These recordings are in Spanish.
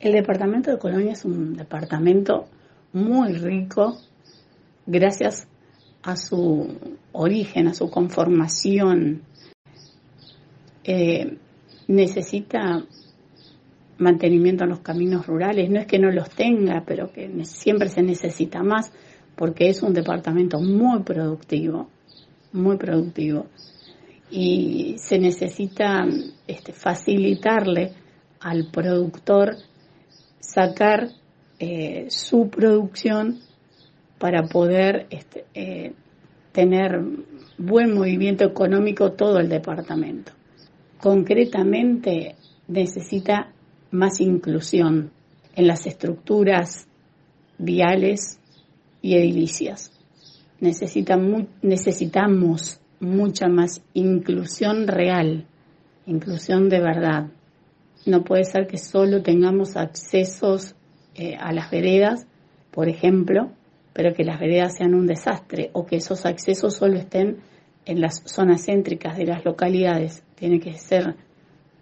El departamento de Colonia es un departamento muy rico gracias a su origen, a su conformación. Eh, necesita mantenimiento en los caminos rurales. No es que no los tenga, pero que siempre se necesita más porque es un departamento muy productivo, muy productivo. Y se necesita este, facilitarle al productor sacar eh, su producción para poder este, eh, tener buen movimiento económico todo el departamento. Concretamente necesita más inclusión en las estructuras viales y edilicias. necesitamos mucha más inclusión real, inclusión de verdad. No puede ser que solo tengamos accesos eh, a las veredas, por ejemplo, pero que las veredas sean un desastre o que esos accesos solo estén en las zonas céntricas de las localidades. Tiene que ser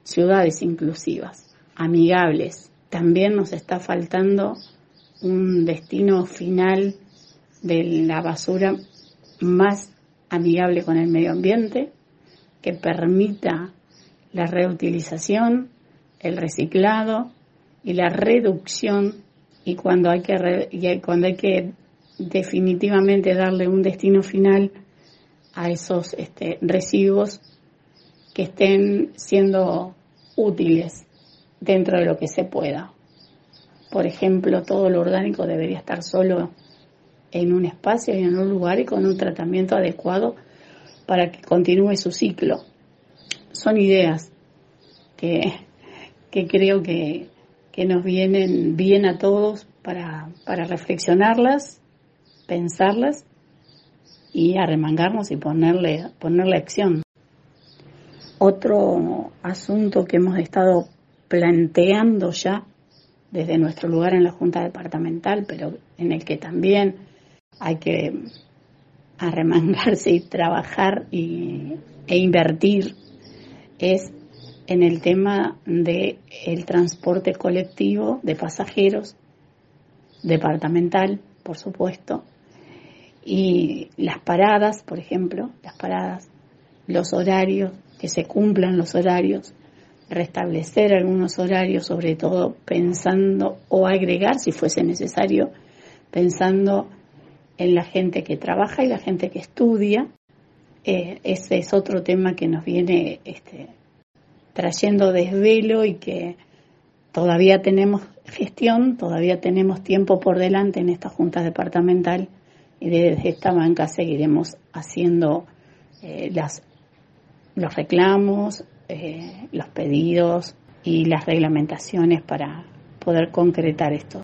ciudades inclusivas amigables. También nos está faltando un destino final de la basura más amigable con el medio ambiente, que permita la reutilización, el reciclado y la reducción y cuando hay que y cuando hay que definitivamente darle un destino final a esos este, residuos que estén siendo útiles dentro de lo que se pueda. Por ejemplo, todo lo orgánico debería estar solo en un espacio y en un lugar y con un tratamiento adecuado para que continúe su ciclo. Son ideas que, que creo que, que, nos vienen bien a todos para, para reflexionarlas, pensarlas y arremangarnos y ponerle, ponerle acción. Otro asunto que hemos estado planteando ya desde nuestro lugar en la Junta Departamental, pero en el que también hay que arremangarse y trabajar y, e invertir, es en el tema del el transporte colectivo de pasajeros, departamental, por supuesto, y las paradas, por ejemplo, las paradas, los horarios, que se cumplan los horarios, restablecer algunos horarios, sobre todo pensando o agregar, si fuese necesario, pensando en la gente que trabaja y la gente que estudia. Eh, ese es otro tema que nos viene este, trayendo desvelo y que todavía tenemos gestión, todavía tenemos tiempo por delante en esta Junta Departamental y desde esta banca seguiremos haciendo eh, las, los reclamos, eh, los pedidos y las reglamentaciones para poder concretar esto.